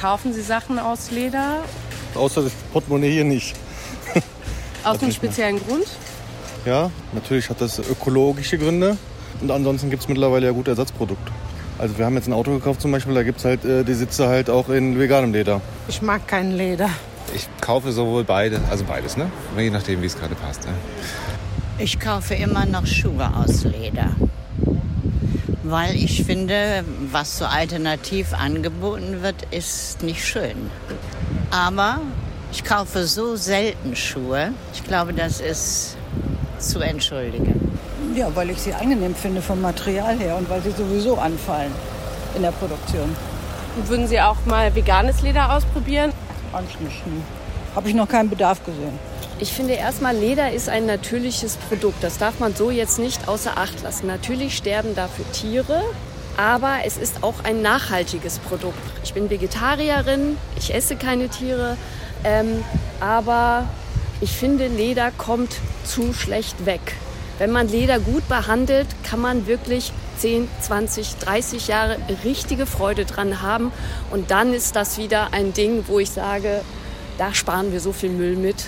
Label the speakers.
Speaker 1: kaufen Sie Sachen aus Leder?
Speaker 2: Außer das Portemonnaie hier nicht.
Speaker 1: Aus einem speziellen Grund?
Speaker 2: Ja, natürlich hat das ökologische Gründe. Und ansonsten gibt es mittlerweile ja gute Ersatzprodukte. Also wir haben jetzt ein Auto gekauft zum Beispiel, da gibt es halt äh, die Sitze halt auch in veganem Leder.
Speaker 3: Ich mag kein Leder.
Speaker 4: Ich kaufe sowohl beide, also beides, ne? Je nachdem, wie es gerade passt. Ne?
Speaker 5: Ich kaufe immer noch Schuhe aus Leder. Weil ich finde, was so alternativ angeboten wird, ist nicht schön. Aber ich kaufe so selten Schuhe. Ich glaube, das ist zu entschuldigen.
Speaker 3: Ja, weil ich sie angenehm finde vom Material her und weil sie sowieso anfallen in der Produktion.
Speaker 1: Und würden Sie auch mal veganes Leder ausprobieren?
Speaker 3: Eigentlich nicht. nie. Habe ich noch keinen Bedarf gesehen.
Speaker 6: Ich finde erstmal, Leder ist ein natürliches Produkt. Das darf man so jetzt nicht außer Acht lassen. Natürlich sterben dafür Tiere, aber es ist auch ein nachhaltiges Produkt. Ich bin Vegetarierin, ich esse keine Tiere, ähm, aber ich finde, Leder kommt zu schlecht weg. Wenn man Leder gut behandelt, kann man wirklich 10, 20, 30 Jahre richtige Freude dran haben. Und dann ist das wieder ein Ding, wo ich sage, da sparen wir so viel Müll mit.